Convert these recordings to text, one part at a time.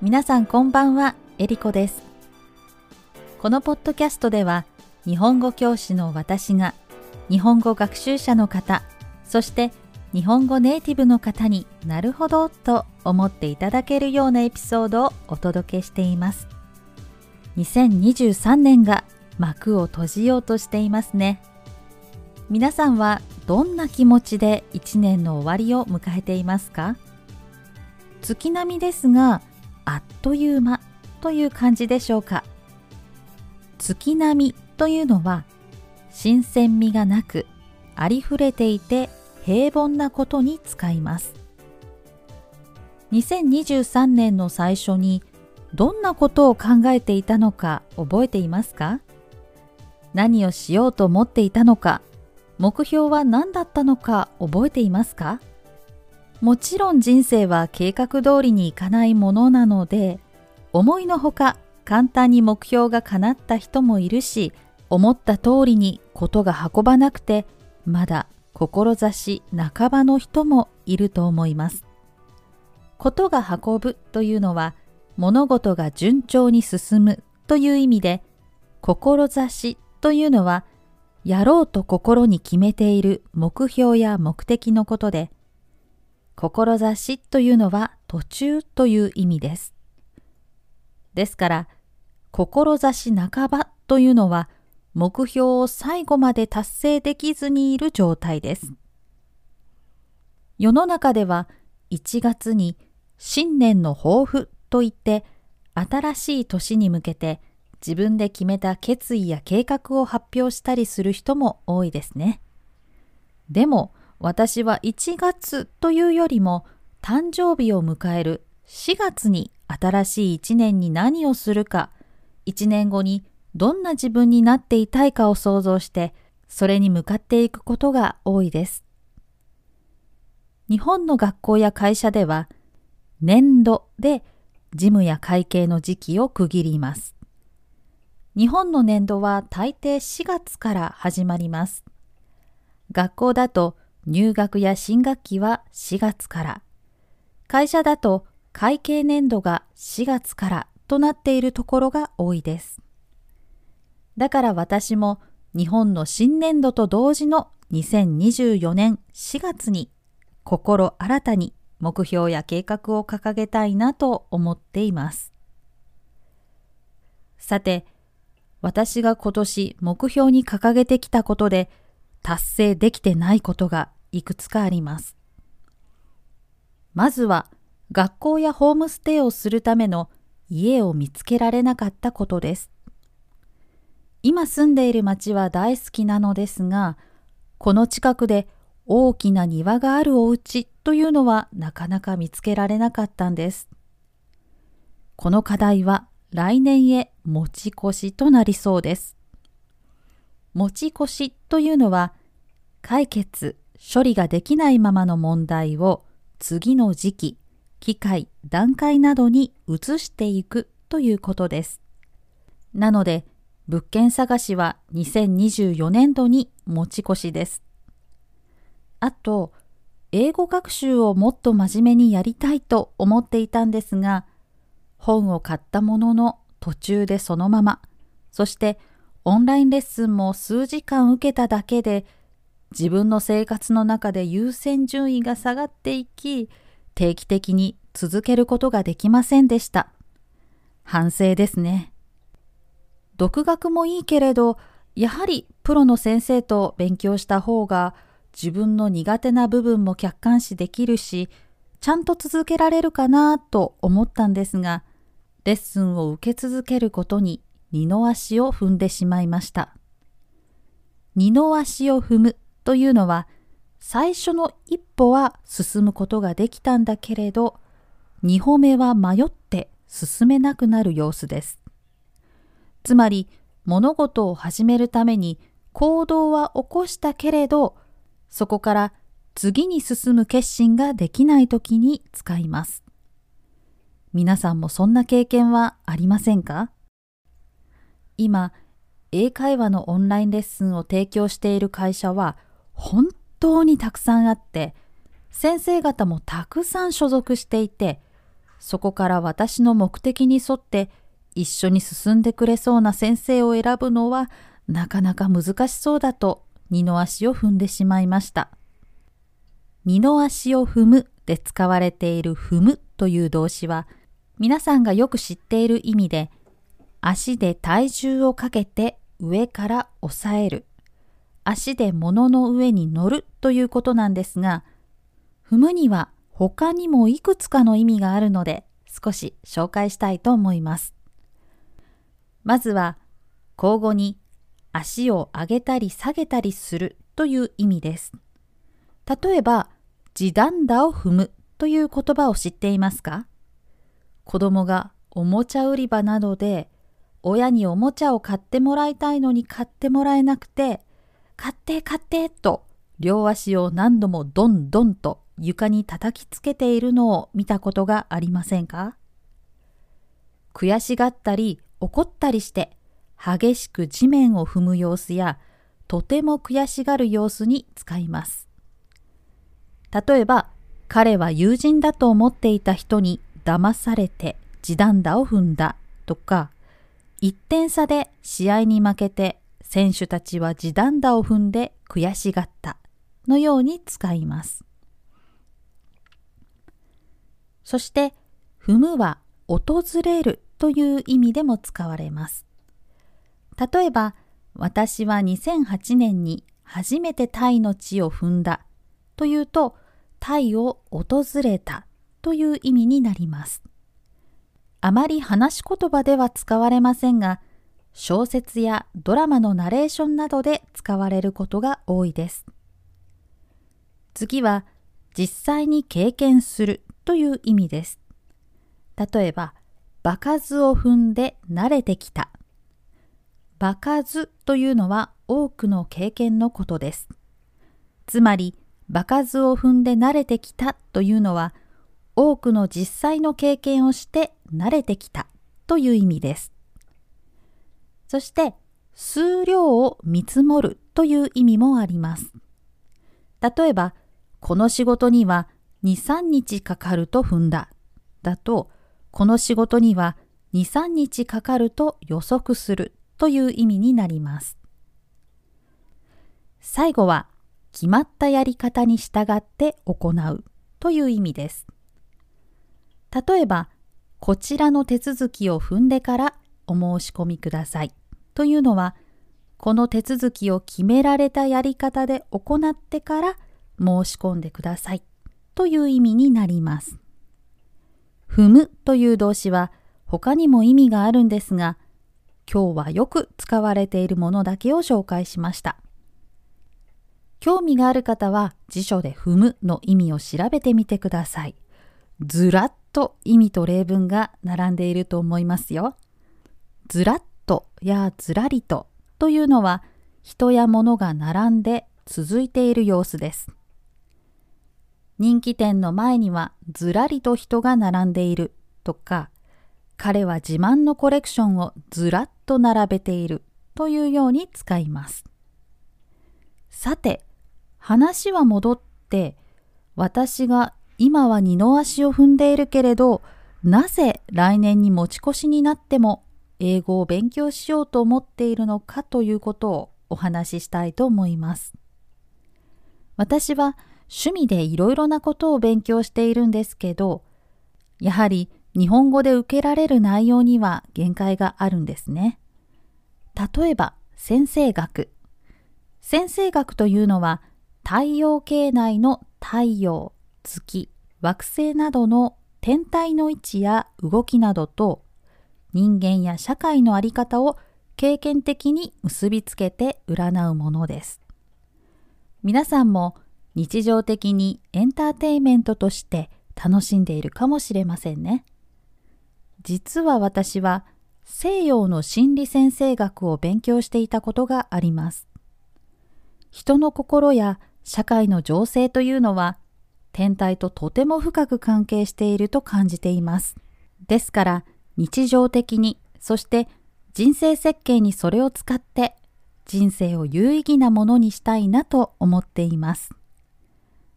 皆さんこんばんは、えりこです。このポッドキャストでは、日本語教師の私が、日本語学習者の方、そして日本語ネイティブの方になるほどと思っていただけるようなエピソードをお届けしています。2023年が幕を閉じようとしていますね。皆さんはどんな気持ちで1年の終わりを迎えていますか？月並みですがあっという間という感じでしょうか。月並みというのは新鮮味がなくありふれていて平凡なことに使います。2023年の最初にどんなことを考えていたのか覚えていますか？何をしようと思っていたのか目標は何だったのか覚えていますか？もちろん人生は計画通りにいかないものなので思いのほか簡単に目標が叶った人もいるし思った通りにことが運ばなくてまだ志半ばの人もいると思います。ことが運ぶというのは物事が順調に進むという意味で志というのはやろうと心に決めている目標や目的のことで、志というのは途中という意味です。ですから、志半ばというのは目標を最後まで達成できずにいる状態です。世の中では1月に新年の抱負といって新しい年に向けて自分で決めた決意や計画を発表したりする人も多いですね。でも私は1月というよりも誕生日を迎える4月に新しい1年に何をするか1年後にどんな自分になっていたいかを想像してそれに向かっていくことが多いです。日本の学校や会社では年度で事務や会計の時期を区切ります。日本の年度は大抵4月から始まります。学校だと入学や新学期は4月から、会社だと会計年度が4月からとなっているところが多いです。だから私も日本の新年度と同時の2024年4月に心新たに目標や計画を掲げたいなと思っています。さて、私が今年目標に掲げてきたことで達成できてないことがいくつかあります。まずは学校やホームステイをするための家を見つけられなかったことです。今住んでいる町は大好きなのですが、この近くで大きな庭があるお家というのはなかなか見つけられなかったんです。この課題は来年へ持ち越しとなりそうです。持ち越しというのは解決、処理ができないままの問題を次の時期、機会、段階などに移していくということです。なので、物件探しは2024年度に持ち越しです。あと、英語学習をもっと真面目にやりたいと思っていたんですが、本を買ったものの途中でそのまま、そしてオンラインレッスンも数時間受けただけで自分の生活の中で優先順位が下がっていき、定期的に続けることができませんでした。反省ですね。独学もいいけれど、やはりプロの先生と勉強した方が自分の苦手な部分も客観視できるし、ちゃんと続けられるかなと思ったんですが、レッスンを受け続けることに二の足を踏んでしまいました。二の足を踏むというのは、最初の一歩は進むことができたんだけれど、二歩目は迷って進めなくなる様子です。つまり、物事を始めるために行動は起こしたけれど、そこから次に進む決心ができないときに使います。皆さんもそんな経験はありませんか？今、英会話のオンラインレッスンを提供している会社は本当にたくさんあって、先生方もたくさん所属していて、そこから私の目的に沿って一緒に進んでくれそうな先生を選ぶのはなかなか難しそうだと二の足を踏んでしまいました。二の足を踏むで使われている踏むという動詞は皆さんがよく知っている意味で足で体重をかけて上から押さえる足で物の上に乗るということなんですが踏むには他にもいくつかの意味があるので少し紹介したいと思います。まずは交互に足を上げたり下げたりするという意味です。例えば、地団打を踏むという言葉を知っていますか？子供がおもちゃ売り場などで親におもちゃを買ってもらいたいのに買ってもらえなくて、買って買ってと両足を何度もドンドンと床に叩きつけているのを見たことがありませんか？悔しがったり怒ったりして激しく地面を踏む様子やとても悔しがる様子に使います。例えば彼は友人だと思っていた人に騙されて地団打を踏んだとか1点差で試合に負けて選手たちは地団打を踏んで悔しがったのように使います。そして踏むは訪れるという意味でも使われます。例えば、私は2008年に初めてタイの地を踏んだというと、タイを訪れたという意味になります。あまり話し言葉では使われませんが、小説やドラマのナレーションなどで使われることが多いです。次は、実際に経験するという意味です。例えば、場数を踏んで慣れてきた。場数というのは多くの経験のことです。つまり、場数を踏んで慣れてきたというのは、多くの実際の経験をして慣れてきたという意味です。そして、数量を見積もるという意味もあります。例えば、この仕事には2、3日かかると踏んだ。だと、この仕事には2、3日かかると予測するという意味になります。最後は、決まったやり方に従って行うという意味です。例えば、こちらの手続きを踏んでからお申し込みくださいというのは、この手続きを決められたやり方で行ってから申し込んでくださいという意味になります。踏むという動詞は他にも意味があるんですが、今日はよく使われているものだけを紹介しました。興味がある方は辞書で踏むの意味を調べてみてください。ずらっと意味と例文が並んでいると思いますよ。ずらっとやずらりとというのは人や物が並んで続いている様子です。人気店の前にはずらりと人が並んでいるとか、彼は自慢のコレクションをずらっと並べているというように使います。さて、話は戻って、私が今は二の足を踏んでいるけれど、なぜ来年に持ち越しになっても英語を勉強しようと思っているのかということをお話ししたいと思います。私は趣味でいろいろなことを勉強しているんですけど、やはり日本語で受けられる内容には限界があるんですね。例えば、先生学。先生学というのは、太陽系内の太陽、月、惑星などの天体の位置や動きなどと、人間や社会の在り方を経験的に結びつけて占うものです。皆さんも日常的にエンターテイメントとして楽しんでいるかもしれませんね。実は私は西洋の心理先生学を勉強していたことがあります。人の心や社会の情勢というのは天体ととても深く関係していると感じています。ですから日常的にそして人生設計にそれを使って人生を有意義なものにしたいなと思っています。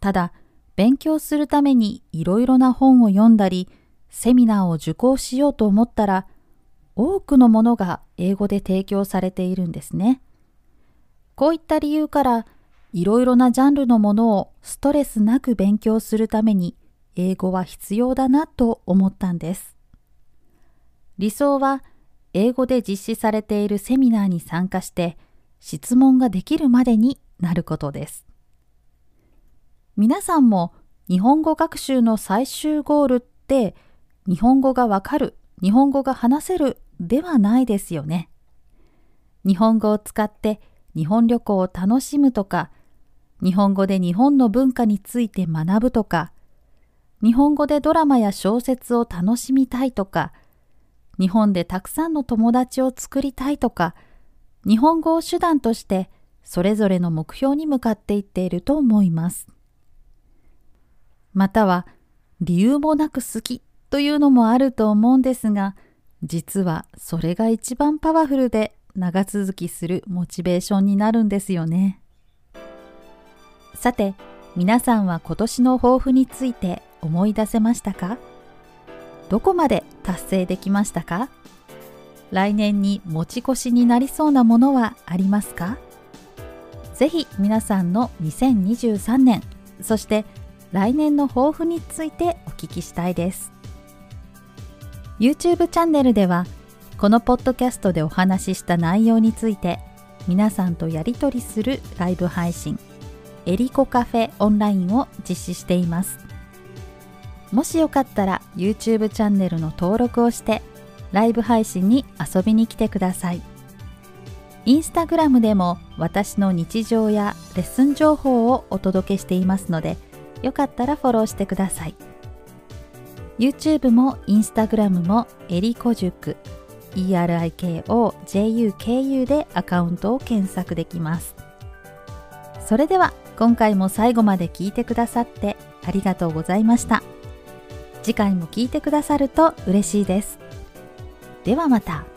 ただ、勉強するためにいろいろな本を読んだり、セミナーを受講しようと思ったら、多くのものが英語で提供されているんですね。こういった理由から、いろいろなジャンルのものをストレスなく勉強するために英語は必要だなと思ったんです。理想は英語で実施されているセミナーに参加して質問ができるまでになることです。皆さんも日本語学習の最終ゴールって日本語がわかる、日本語が話せるではないですよね。日本語を使って日本旅行を楽しむとか、日本語で日本の文化について学ぶとか、日本語でドラマや小説を楽しみたいとか、日本でたくさんの友達を作りたいとか、日本語を手段としてそれぞれの目標に向かっていっていると思います。または理由もなく好きというのもあると思うんですが、実はそれが一番パワフルで長続きするモチベーションになるんですよね。さて、皆さんは今年の抱負について思い出せましたか？どこまで達成できましたか？来年に持ち越しになりそうなものはありますか？ぜひ皆さんの2023年、そして来年の抱負についてお聞きしたいです。YouTube チャンネルではこのポッドキャストでお話しした内容について皆さんとやり取りするライブ配信エリコカフェオンラインを実施しています。もしよかったら YouTube チャンネルの登録をしてライブ配信に遊びに来てくださいインスタグラムでも私の日常やレッスン情報をお届けしていますのでよかったらフォローしてください YouTube も Instagram もエリコ塾 ERIKOJUKU でアカウントを検索できます。それでは今回も最後まで聞いてくださってありがとうございました。次回も聞いてくださると嬉しいです。ではまた。